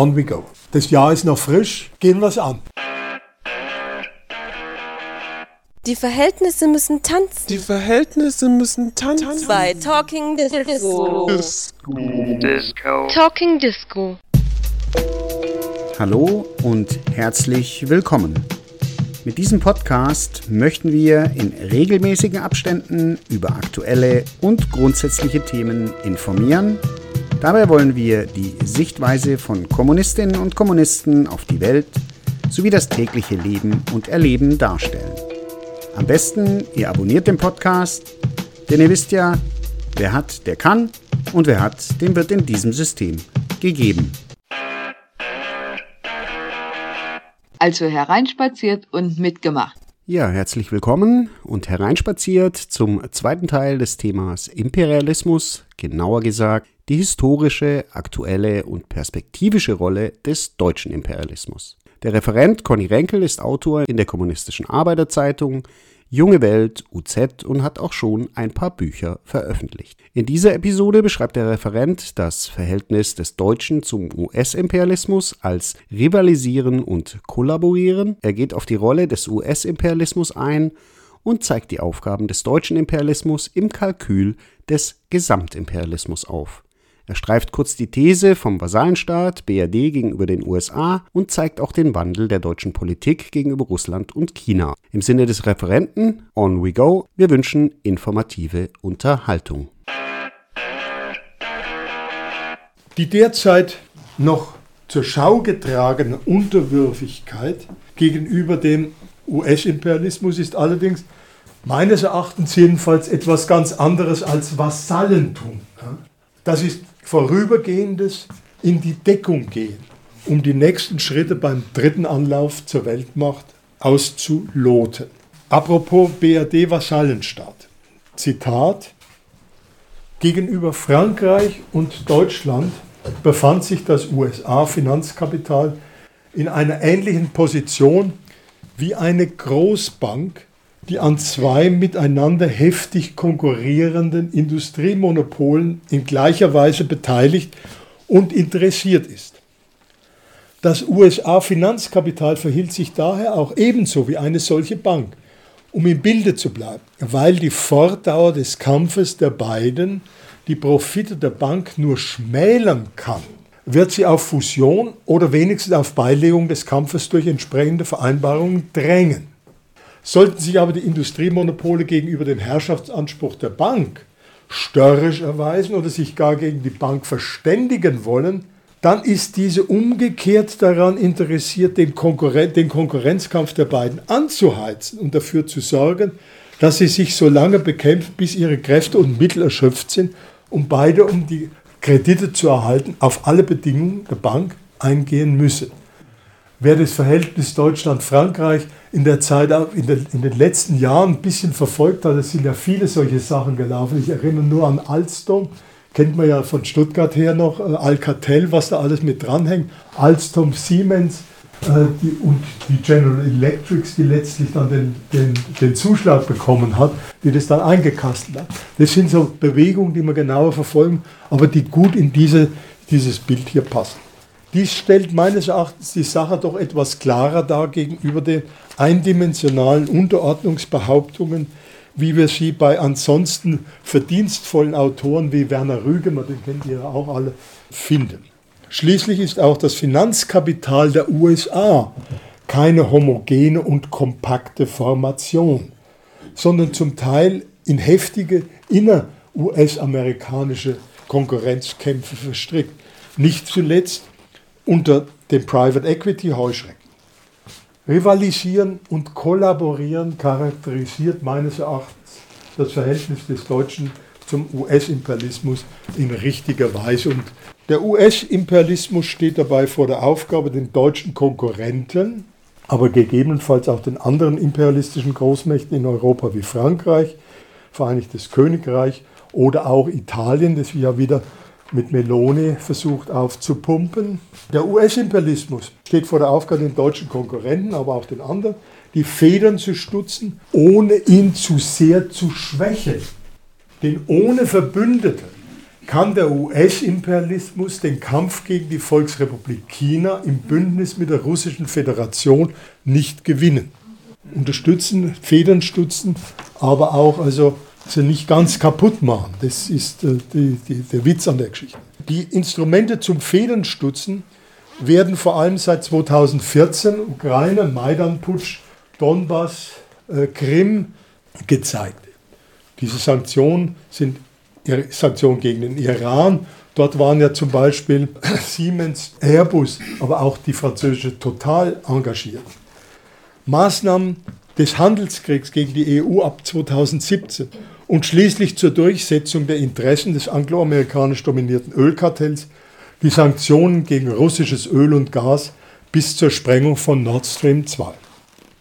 on we go. Das Jahr ist noch frisch, gehen wir's an. Die Verhältnisse müssen tanzen. Die Verhältnisse müssen tanzen. Bei Talking Disco. Disco. Talking Disco. Hallo und herzlich willkommen. Mit diesem Podcast möchten wir in regelmäßigen Abständen über aktuelle und grundsätzliche Themen informieren. Dabei wollen wir die Sichtweise von Kommunistinnen und Kommunisten auf die Welt sowie das tägliche Leben und Erleben darstellen. Am besten, ihr abonniert den Podcast, denn ihr wisst ja, wer hat, der kann und wer hat, dem wird in diesem System gegeben. Also hereinspaziert und mitgemacht. Ja, herzlich willkommen und hereinspaziert zum zweiten Teil des Themas Imperialismus, genauer gesagt die historische, aktuelle und perspektivische Rolle des deutschen Imperialismus. Der Referent Conny Renkel ist Autor in der Kommunistischen Arbeiterzeitung, Junge Welt, UZ und hat auch schon ein paar Bücher veröffentlicht. In dieser Episode beschreibt der Referent das Verhältnis des Deutschen zum US-Imperialismus als Rivalisieren und Kollaborieren. Er geht auf die Rolle des US-Imperialismus ein und zeigt die Aufgaben des deutschen Imperialismus im Kalkül des Gesamtimperialismus auf. Er streift kurz die These vom Vasallenstaat BRD gegenüber den USA und zeigt auch den Wandel der deutschen Politik gegenüber Russland und China. Im Sinne des Referenten, on we go, wir wünschen informative Unterhaltung. Die derzeit noch zur Schau getragene Unterwürfigkeit gegenüber dem US-Imperialismus ist allerdings meines Erachtens jedenfalls etwas ganz anderes als Vasallentum. Das ist vorübergehendes in die Deckung gehen, um die nächsten Schritte beim dritten Anlauf zur Weltmacht auszuloten. Apropos BRD-Vasallenstaat. Zitat. Gegenüber Frankreich und Deutschland befand sich das USA-Finanzkapital in einer ähnlichen Position wie eine Großbank, die an zwei miteinander heftig konkurrierenden Industriemonopolen in gleicher Weise beteiligt und interessiert ist. Das USA-Finanzkapital verhielt sich daher auch ebenso wie eine solche Bank, um im Bilde zu bleiben, weil die Fortdauer des Kampfes der beiden die Profite der Bank nur schmälern kann, wird sie auf Fusion oder wenigstens auf Beilegung des Kampfes durch entsprechende Vereinbarungen drängen. Sollten sich aber die Industriemonopole gegenüber dem Herrschaftsanspruch der Bank störrisch erweisen oder sich gar gegen die Bank verständigen wollen, dann ist diese umgekehrt daran interessiert, den, Konkurren den Konkurrenzkampf der beiden anzuheizen und dafür zu sorgen, dass sie sich so lange bekämpfen, bis ihre Kräfte und Mittel erschöpft sind, um beide, um die Kredite zu erhalten, auf alle Bedingungen der Bank eingehen müssen. Wer das Verhältnis Deutschland-Frankreich in der Zeit, in, der, in, den letzten Jahren ein bisschen verfolgt hat, es sind ja viele solche Sachen gelaufen. Ich erinnere nur an Alstom, kennt man ja von Stuttgart her noch, äh, Alcatel, was da alles mit dranhängt, Alstom, Siemens äh, die, und die General Electrics, die letztlich dann den, den, den Zuschlag bekommen hat, die das dann eingekastelt hat. Das sind so Bewegungen, die man genauer verfolgen, aber die gut in diese, dieses Bild hier passen. Dies stellt meines Erachtens die Sache doch etwas klarer dar gegenüber den eindimensionalen Unterordnungsbehauptungen, wie wir sie bei ansonsten verdienstvollen Autoren wie Werner Rügemer, den kennt ihr ja auch alle, finden. Schließlich ist auch das Finanzkapital der USA keine homogene und kompakte Formation, sondern zum Teil in heftige inner-US-amerikanische Konkurrenzkämpfe verstrickt. Nicht zuletzt unter dem Private Equity Heuschrecken. Rivalisieren und kollaborieren charakterisiert meines Erachtens das Verhältnis des Deutschen zum US-Imperialismus in richtiger Weise. Und der US-Imperialismus steht dabei vor der Aufgabe, den deutschen Konkurrenten, aber gegebenenfalls auch den anderen imperialistischen Großmächten in Europa wie Frankreich, Vereinigtes Königreich oder auch Italien, das ja wieder mit Meloni versucht aufzupumpen. Der US-Imperialismus steht vor der Aufgabe, den deutschen Konkurrenten, aber auch den anderen, die Federn zu stutzen, ohne ihn zu sehr zu schwächen. Denn ohne Verbündete kann der US-Imperialismus den Kampf gegen die Volksrepublik China im Bündnis mit der Russischen Föderation nicht gewinnen. Unterstützen, Federn stutzen, aber auch also sie nicht ganz kaputt machen. Das ist äh, die, die, der Witz an der Geschichte. Die Instrumente zum Federnstutzen werden vor allem seit 2014 Ukraine, Maidan-Putsch, Donbass, äh, Krim gezeigt. Diese Sanktionen sind Sanktionen gegen den Iran. Dort waren ja zum Beispiel Siemens, Airbus, aber auch die französische Total engagiert. Maßnahmen des Handelskriegs gegen die EU ab 2017 und schließlich zur Durchsetzung der Interessen des angloamerikanisch dominierten Ölkartells die Sanktionen gegen russisches Öl und Gas bis zur Sprengung von Nord Stream 2.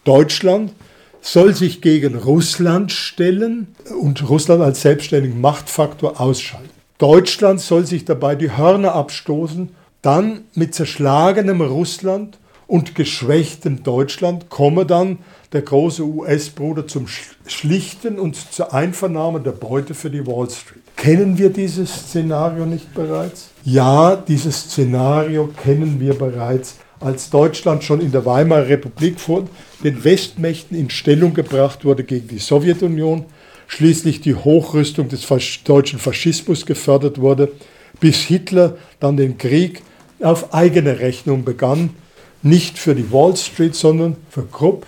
Deutschland soll sich gegen Russland stellen und Russland als selbstständigen Machtfaktor ausschalten. Deutschland soll sich dabei die Hörner abstoßen, dann mit zerschlagenem Russland und geschwächtem Deutschland komme dann der große US-Bruder zum Schlichten und zur Einvernahme der Beute für die Wall Street. Kennen wir dieses Szenario nicht bereits? Ja, dieses Szenario kennen wir bereits als Deutschland schon in der Weimarer Republik vor den Westmächten in Stellung gebracht wurde gegen die Sowjetunion, schließlich die Hochrüstung des deutschen Faschismus gefördert wurde, bis Hitler dann den Krieg auf eigene Rechnung begann, nicht für die Wall Street, sondern für Krupp,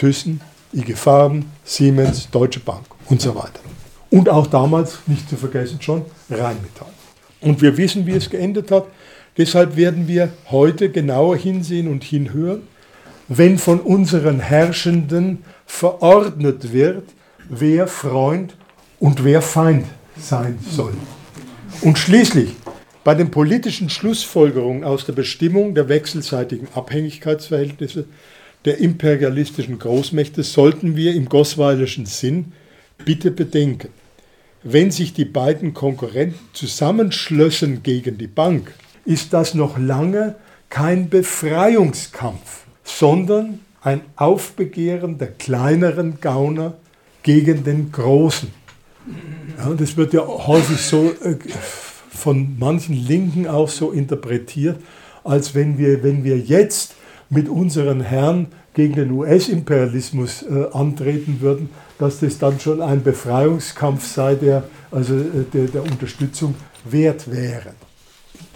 Thyssen, IG Farben, Siemens, Deutsche Bank und so weiter. Und auch damals, nicht zu vergessen schon, Rheinmetall. Und wir wissen, wie es geendet hat. Deshalb werden wir heute genauer hinsehen und hinhören, wenn von unseren Herrschenden verordnet wird, wer Freund und wer Feind sein soll. Und schließlich bei den politischen Schlussfolgerungen aus der Bestimmung der wechselseitigen Abhängigkeitsverhältnisse der imperialistischen Großmächte sollten wir im gosweilerschen Sinn bitte bedenken, wenn sich die beiden Konkurrenten zusammenschlössen gegen die Bank, ist das noch lange kein Befreiungskampf, sondern ein Aufbegehren der kleineren Gauner gegen den Großen. Ja, das wird ja häufig so äh, von manchen Linken auch so interpretiert, als wenn wir, wenn wir jetzt mit unseren Herren gegen den US-Imperialismus äh, antreten würden, dass das dann schon ein Befreiungskampf sei, der also äh, der, der Unterstützung wert wäre.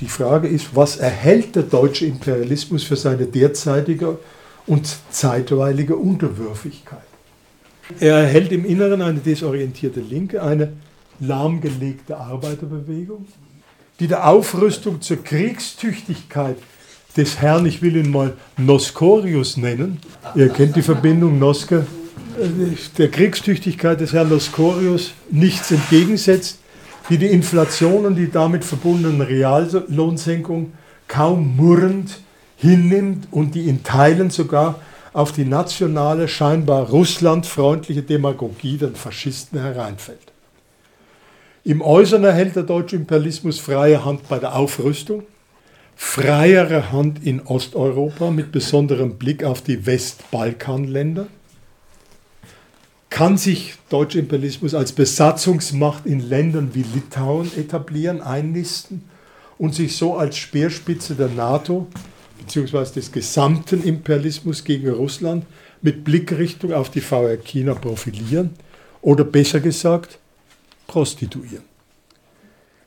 Die Frage ist, was erhält der deutsche Imperialismus für seine derzeitige und zeitweilige Unterwürfigkeit? Er erhält im Inneren eine desorientierte Linke, eine lahmgelegte Arbeiterbewegung, die der Aufrüstung zur Kriegstüchtigkeit des Herrn, ich will ihn mal Noskorius nennen, ihr kennt die Verbindung Noske, der Kriegstüchtigkeit des Herrn Noskorius nichts entgegensetzt, die die Inflation und die damit verbundenen Reallohnsenkung kaum murrend hinnimmt und die in Teilen sogar auf die nationale, scheinbar russlandfreundliche Demagogie der Faschisten hereinfällt. Im Äußeren erhält der deutsche Imperialismus freie Hand bei der Aufrüstung, freiere Hand in Osteuropa mit besonderem Blick auf die Westbalkanländer, kann sich deutscher Imperialismus als Besatzungsmacht in Ländern wie Litauen etablieren, einnisten und sich so als Speerspitze der NATO bzw. des gesamten Imperialismus gegen Russland mit Blickrichtung auf die VR China profilieren oder besser gesagt prostituieren.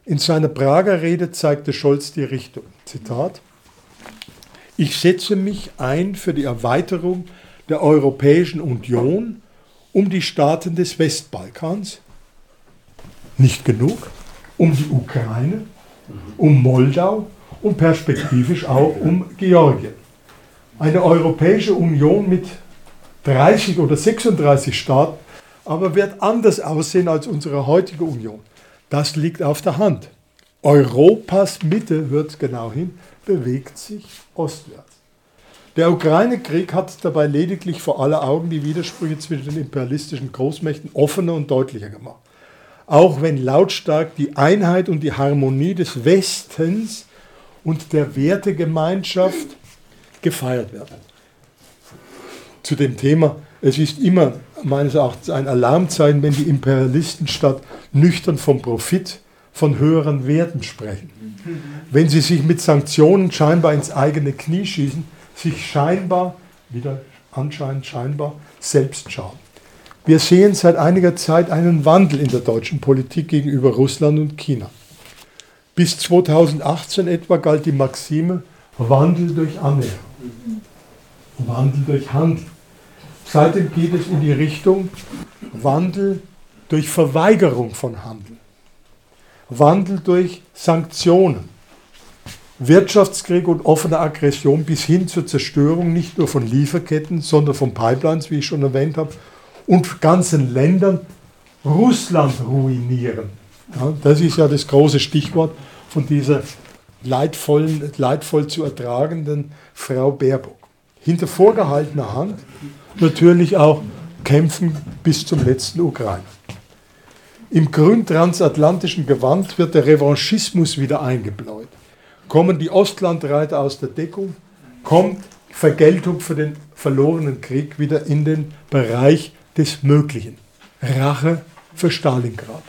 In seiner Prager Rede zeigte Scholz die Richtung. Zitat: Ich setze mich ein für die Erweiterung der Europäischen Union um die Staaten des Westbalkans, nicht genug, um die Ukraine, um Moldau und perspektivisch auch um Georgien. Eine Europäische Union mit 30 oder 36 Staaten aber wird anders aussehen als unsere heutige Union. Das liegt auf der Hand. Europas Mitte, hört genau hin, bewegt sich ostwärts. Der Ukraine-Krieg hat dabei lediglich vor aller Augen die Widersprüche zwischen den imperialistischen Großmächten offener und deutlicher gemacht. Auch wenn lautstark die Einheit und die Harmonie des Westens und der Wertegemeinschaft gefeiert werden. Zu dem Thema, es ist immer meines Erachtens ein Alarmzeichen, wenn die Imperialisten statt nüchtern vom Profit von höheren Werten sprechen. Wenn sie sich mit Sanktionen scheinbar ins eigene Knie schießen, sich scheinbar, wieder anscheinend scheinbar, selbst schaden. Wir sehen seit einiger Zeit einen Wandel in der deutschen Politik gegenüber Russland und China. Bis 2018 etwa galt die Maxime Wandel durch Annäherung, Wandel durch Handel. Seitdem geht es in die Richtung Wandel durch Verweigerung von Handel, Wandel durch Sanktionen, Wirtschaftskrieg und offene Aggression bis hin zur Zerstörung nicht nur von Lieferketten, sondern von Pipelines, wie ich schon erwähnt habe, und ganzen Ländern Russland ruinieren. Ja, das ist ja das große Stichwort von dieser leidvollen, leidvoll zu ertragenden Frau Baerbock. Hinter vorgehaltener Hand natürlich auch kämpfen bis zum letzten Ukrainer. Im grün-transatlantischen Gewand wird der Revanchismus wieder eingebläut. Kommen die Ostlandreiter aus der Deckung, kommt Vergeltung für den verlorenen Krieg wieder in den Bereich des Möglichen. Rache für Stalingrad.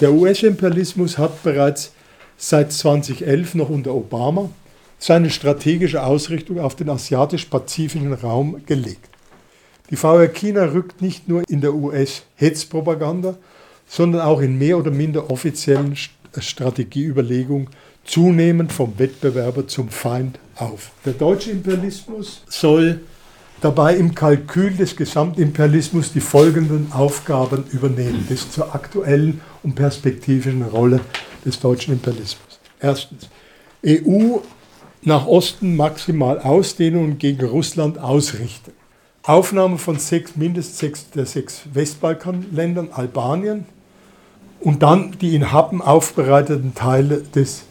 Der US-Imperialismus hat bereits seit 2011 noch unter Obama seine strategische Ausrichtung auf den asiatisch-pazifischen Raum gelegt. Die VR China rückt nicht nur in der US-Hetzpropaganda, sondern auch in mehr oder minder offiziellen Strategieüberlegungen zunehmend vom Wettbewerber zum Feind auf. Der deutsche Imperialismus soll dabei im Kalkül des Gesamtimperialismus die folgenden Aufgaben übernehmen, bis zur aktuellen und perspektivischen Rolle des deutschen Imperialismus. Erstens, EU nach Osten maximal ausdehnen und gegen Russland ausrichten. Aufnahme von sechs, mindestens sechs der sechs Westbalkanländern, Albanien und dann die in Happen aufbereiteten Teile des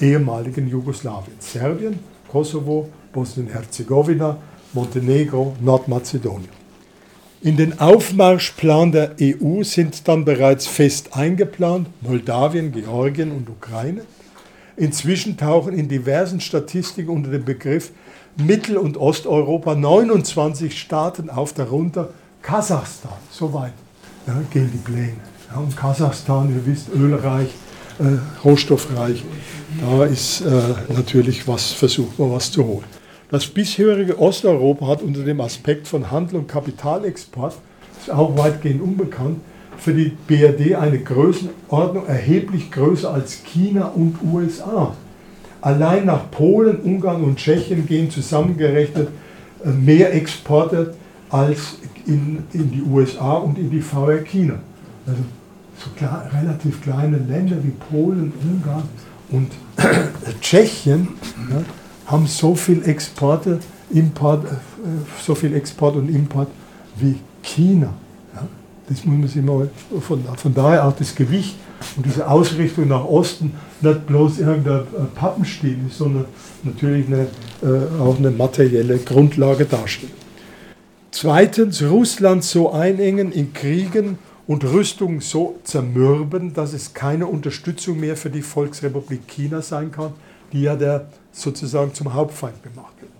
ehemaligen Jugoslawiens, Serbien, Kosovo, Bosnien-Herzegowina, Montenegro, Nordmazedonien. In den Aufmarschplan der EU sind dann bereits fest eingeplant Moldawien, Georgien und Ukraine. Inzwischen tauchen in diversen Statistiken unter dem Begriff Mittel- und Osteuropa 29 Staaten auf, darunter Kasachstan. Soweit ja, gehen die Pläne. Ja, und Kasachstan, ihr wisst, ölreich, äh, rohstoffreich. Da ist äh, natürlich was, versucht man was zu holen. Das bisherige Osteuropa hat unter dem Aspekt von Handel und Kapitalexport, ist auch weitgehend unbekannt, für die BRD eine Größenordnung erheblich größer als China und USA. Allein nach Polen, Ungarn und Tschechien gehen zusammengerechnet äh, mehr Exporte als in, in die USA und in die VR China. Also so klar, relativ kleine Länder wie Polen, Ungarn und Tschechien ja, haben so viel Exporte, Import, äh, so viel Export und Import wie China. Das muss man sich mal von, von daher auch das Gewicht und diese Ausrichtung nach Osten nicht bloß irgendein äh, Pappenstiel ist, sondern natürlich eine, äh, auch eine materielle Grundlage darstellt. Zweitens, Russland so einengen in Kriegen und Rüstungen so zermürben, dass es keine Unterstützung mehr für die Volksrepublik China sein kann, die ja der sozusagen zum Hauptfeind gemacht wird.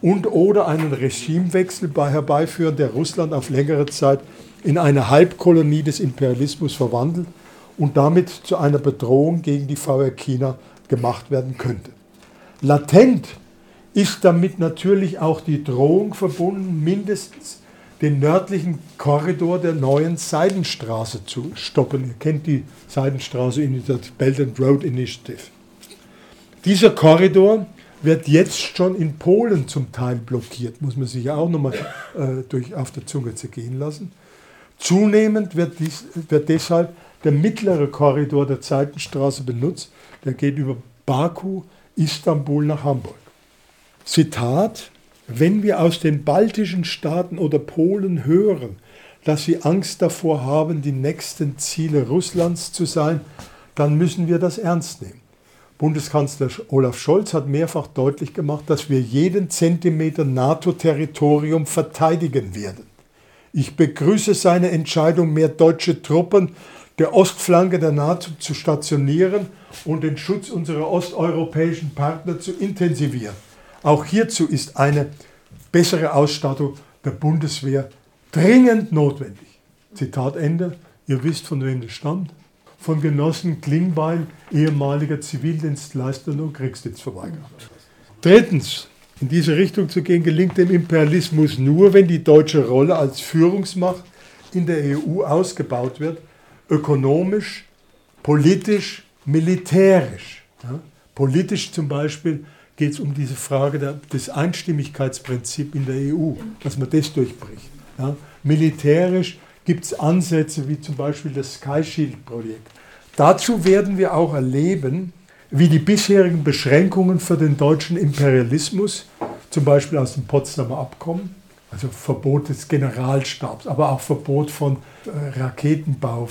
Und oder einen Regimewechsel herbeiführen, der Russland auf längere Zeit in eine Halbkolonie des Imperialismus verwandelt und damit zu einer Bedrohung gegen die VR China gemacht werden könnte. Latent ist damit natürlich auch die Drohung verbunden, mindestens den nördlichen Korridor der neuen Seidenstraße zu stoppen. Ihr kennt die Seidenstraße Initiative, Belt and Road Initiative. Dieser Korridor wird jetzt schon in Polen zum Teil blockiert, muss man sich ja auch nochmal äh, auf der Zunge zergehen lassen. Zunehmend wird, dies, wird deshalb der mittlere Korridor der Zeitenstraße benutzt, der geht über Baku, Istanbul nach Hamburg. Zitat, wenn wir aus den baltischen Staaten oder Polen hören, dass sie Angst davor haben, die nächsten Ziele Russlands zu sein, dann müssen wir das ernst nehmen. Bundeskanzler Olaf Scholz hat mehrfach deutlich gemacht, dass wir jeden Zentimeter NATO-Territorium verteidigen werden. Ich begrüße seine Entscheidung, mehr deutsche Truppen der Ostflanke der NATO zu stationieren und den Schutz unserer osteuropäischen Partner zu intensivieren. Auch hierzu ist eine bessere Ausstattung der Bundeswehr dringend notwendig. Zitat Ende. Ihr wisst, von wem das stammt. Von Genossen Klingbeil, ehemaliger Zivildienstleister und Kriegsdienstverweigerer. Drittens, in diese Richtung zu gehen, gelingt dem Imperialismus nur, wenn die deutsche Rolle als Führungsmacht in der EU ausgebaut wird, ökonomisch, politisch, militärisch. Ja? Politisch zum Beispiel geht es um diese Frage der, des Einstimmigkeitsprinzips in der EU, dass man das durchbricht. Ja? Militärisch gibt es Ansätze wie zum Beispiel das Sky Shield-Projekt. Dazu werden wir auch erleben, wie die bisherigen Beschränkungen für den deutschen Imperialismus, zum Beispiel aus dem Potsdamer Abkommen, also Verbot des Generalstabs, aber auch Verbot von äh, Raketenbau,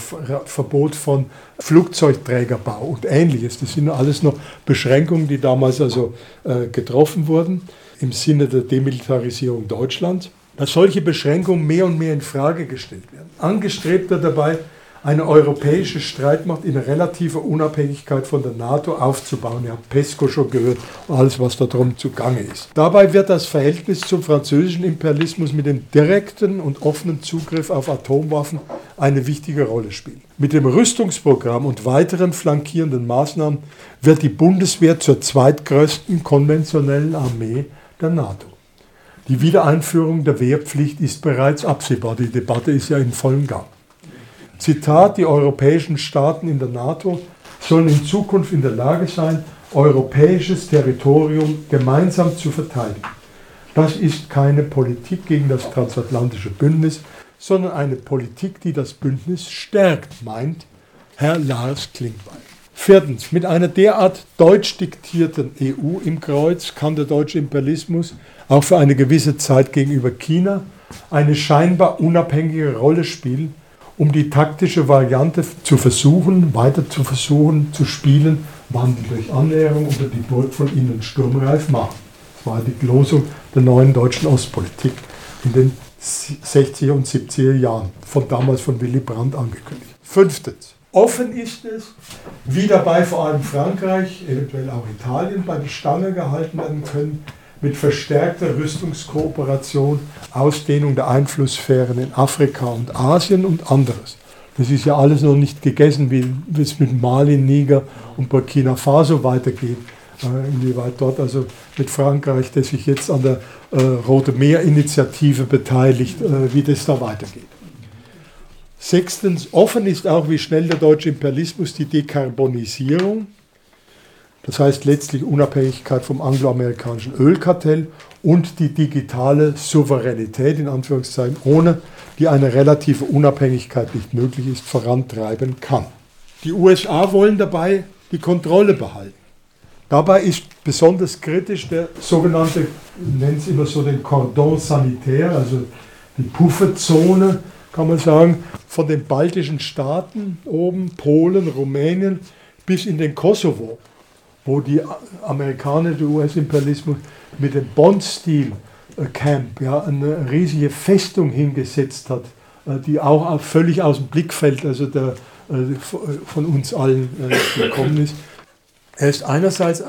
Verbot von Flugzeugträgerbau und ähnliches. Das sind alles noch Beschränkungen, die damals also äh, getroffen wurden im Sinne der Demilitarisierung Deutschlands, dass solche Beschränkungen mehr und mehr in Frage gestellt werden. Angestrebt dabei eine europäische Streitmacht in relativer Unabhängigkeit von der NATO aufzubauen. Ihr habt PESCO schon gehört, alles, was da drum zugange ist. Dabei wird das Verhältnis zum französischen Imperialismus mit dem direkten und offenen Zugriff auf Atomwaffen eine wichtige Rolle spielen. Mit dem Rüstungsprogramm und weiteren flankierenden Maßnahmen wird die Bundeswehr zur zweitgrößten konventionellen Armee der NATO. Die Wiedereinführung der Wehrpflicht ist bereits absehbar. Die Debatte ist ja in vollem Gang. Zitat, die europäischen Staaten in der NATO sollen in Zukunft in der Lage sein, europäisches Territorium gemeinsam zu verteidigen. Das ist keine Politik gegen das transatlantische Bündnis, sondern eine Politik, die das Bündnis stärkt, meint Herr Lars Klingbeil. Viertens, mit einer derart deutsch diktierten EU im Kreuz kann der deutsche Imperialismus auch für eine gewisse Zeit gegenüber China eine scheinbar unabhängige Rolle spielen, um die taktische Variante zu versuchen, weiter zu versuchen zu spielen, Wandel durch Annäherung unter die Burg von innen sturmreif machen. Das war die Losung der neuen deutschen Ostpolitik in den 60er und 70er Jahren, von damals von Willy Brandt angekündigt. Fünftens. Offen ist es, wie dabei vor allem Frankreich, eventuell auch Italien, bei der Stange gehalten werden können, mit verstärkter Rüstungskooperation, Ausdehnung der Einflusssphären in Afrika und Asien und anderes. Das ist ja alles noch nicht gegessen, wie es mit Mali, Niger und Burkina Faso weitergeht. Äh, inwieweit dort also mit Frankreich, der sich jetzt an der äh, Rote Meer-Initiative beteiligt, äh, wie das da weitergeht. Sechstens, offen ist auch, wie schnell der deutsche Imperialismus die Dekarbonisierung das heißt letztlich Unabhängigkeit vom angloamerikanischen Ölkartell und die digitale Souveränität in Anführungszeichen, ohne die eine relative Unabhängigkeit nicht möglich ist, vorantreiben kann. Die USA wollen dabei die Kontrolle behalten. Dabei ist besonders kritisch der sogenannte, nennt es immer so den Cordon sanitaire, also die Pufferzone, kann man sagen, von den baltischen Staaten oben, Polen, Rumänien bis in den Kosovo wo die Amerikaner, der US-Imperialismus mit dem Bond-Stil-Camp ja, eine riesige Festung hingesetzt hat, äh, die auch völlig aus dem Blickfeld also der, äh, von uns allen äh, gekommen ist. Er ist einerseits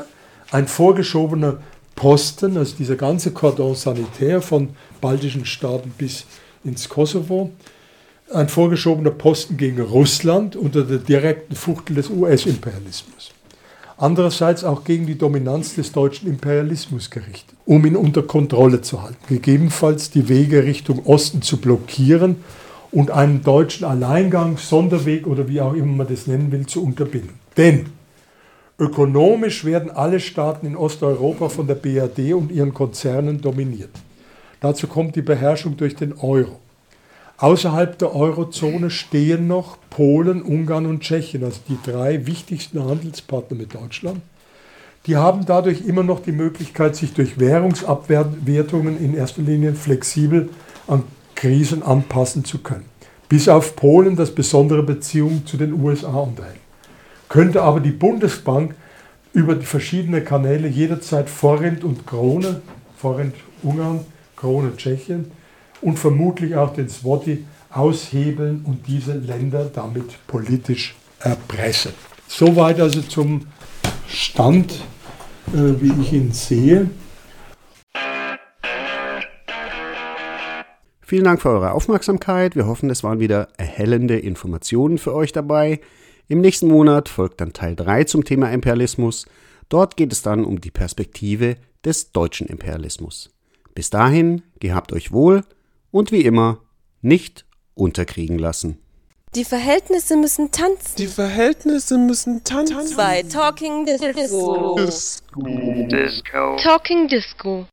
ein vorgeschobener Posten, also dieser ganze Cordon sanitär von baltischen Staaten bis ins Kosovo, ein vorgeschobener Posten gegen Russland unter der direkten Fuchtel des US-Imperialismus andererseits auch gegen die Dominanz des deutschen Imperialismus gerichtet, um ihn unter Kontrolle zu halten, gegebenenfalls die Wege Richtung Osten zu blockieren und einen deutschen Alleingang, Sonderweg oder wie auch immer man das nennen will, zu unterbinden. Denn ökonomisch werden alle Staaten in Osteuropa von der BRD und ihren Konzernen dominiert. Dazu kommt die Beherrschung durch den Euro. Außerhalb der Eurozone stehen noch Polen, Ungarn und Tschechien, also die drei wichtigsten Handelspartner mit Deutschland. Die haben dadurch immer noch die Möglichkeit, sich durch Währungsabwertungen in erster Linie flexibel an Krisen anpassen zu können. Bis auf Polen, das besondere Beziehungen zu den USA unterhält. Könnte aber die Bundesbank über die verschiedenen Kanäle jederzeit Forint und Krone, Forint Ungarn, Krone Tschechien, und vermutlich auch den Swati aushebeln und diese Länder damit politisch erpressen. Soweit also zum Stand, äh, wie ich ihn sehe. Vielen Dank für eure Aufmerksamkeit. Wir hoffen, es waren wieder erhellende Informationen für euch dabei. Im nächsten Monat folgt dann Teil 3 zum Thema Imperialismus. Dort geht es dann um die Perspektive des deutschen Imperialismus. Bis dahin, gehabt euch wohl und wie immer, nicht unterkriegen lassen. Die Verhältnisse müssen tanzen. Die Verhältnisse müssen tanzen. Bei Talking Disco. Disco. Talking Disco.